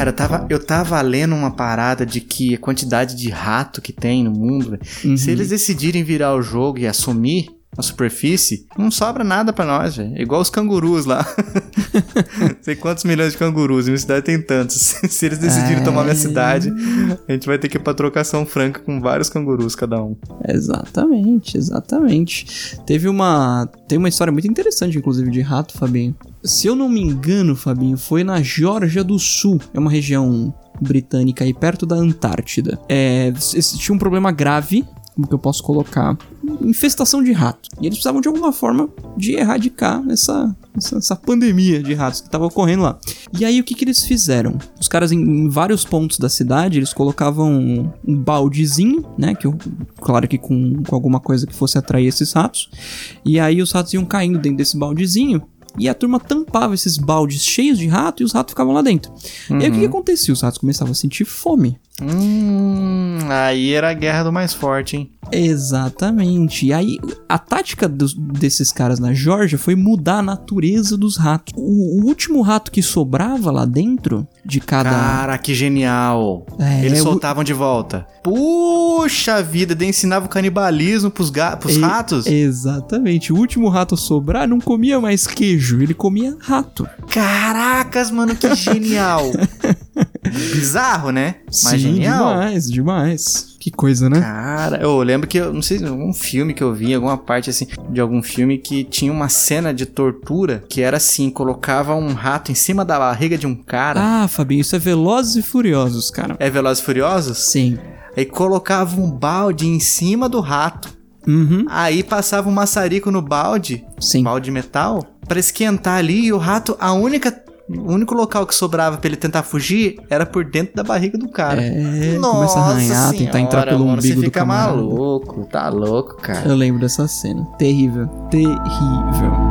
Cara, eu tava, eu tava lendo uma parada de que a quantidade de rato que tem no mundo, Uhum. se eles decidirem virar o jogo e assumir a superfície, não sobra nada pra nós, velho. É Igual os cangurus lá. Sei quantos milhões de cangurus, minha cidade tem tantos. se eles decidirem tomar minha É. cidade, a gente vai ter que ir pra trocação franca com vários cangurus cada um. Exatamente, exatamente. Teve uma. Tem uma história muito interessante, inclusive, de rato, Fabinho. Se eu não me engano, Fabinho, foi na Geórgia do Sul. É uma região britânica aí perto da Antártida. É, tinha um problema grave, como que eu posso colocar? Infestação de rato. E eles precisavam de alguma forma de erradicar essa, essa, essa pandemia de ratos que estava ocorrendo lá. E aí o que, que eles fizeram? Os caras em, em vários pontos da cidade, eles colocavam um, um baldezinho, né? Que eu, claro que com, com alguma coisa que fosse atrair esses ratos. E aí os ratos iam caindo dentro desse baldezinho. E a turma tampava esses baldes cheios de rato e os ratos ficavam lá dentro. E aí o que, que acontecia? Os ratos começavam a sentir fome. Hum, aí era a guerra do mais forte, hein? Exatamente. E aí, a tática dos- desses caras na Geórgia foi mudar a natureza dos ratos. O, o último rato que sobrava lá dentro de cada. Cara, que genial. É, Eles o- soltavam de volta. Puxa vida, daí ensinava o canibalismo pros, ga pros E- ratos. Exatamente. O último rato a sobrar não comia mais queijo, ele comia rato. Caracas, mano, que genial. Bizarro, né? Mas Sim, genial. demais, demais. Que coisa, né? Cara, eu lembro que, eu não sei, algum filme que eu vi, alguma parte assim, de algum filme que tinha uma cena de tortura que era assim: colocava um rato em cima da barriga de um cara. Ah, Fabinho, isso é Velozes e Furiosos, cara. É Velozes e Furiosos? Sim. Aí colocava um balde em cima do rato. Uhum. Aí passava um maçarico no balde, Sim. balde de metal, pra esquentar ali e o rato, a única. O único local que sobrava pra ele tentar fugir era por dentro da barriga do cara. É, começa a arranhar, tentar entrar pelo mano, umbigo Você do fica camarada. maluco, tá louco, cara. Eu lembro dessa cena. Terrível. Terrível.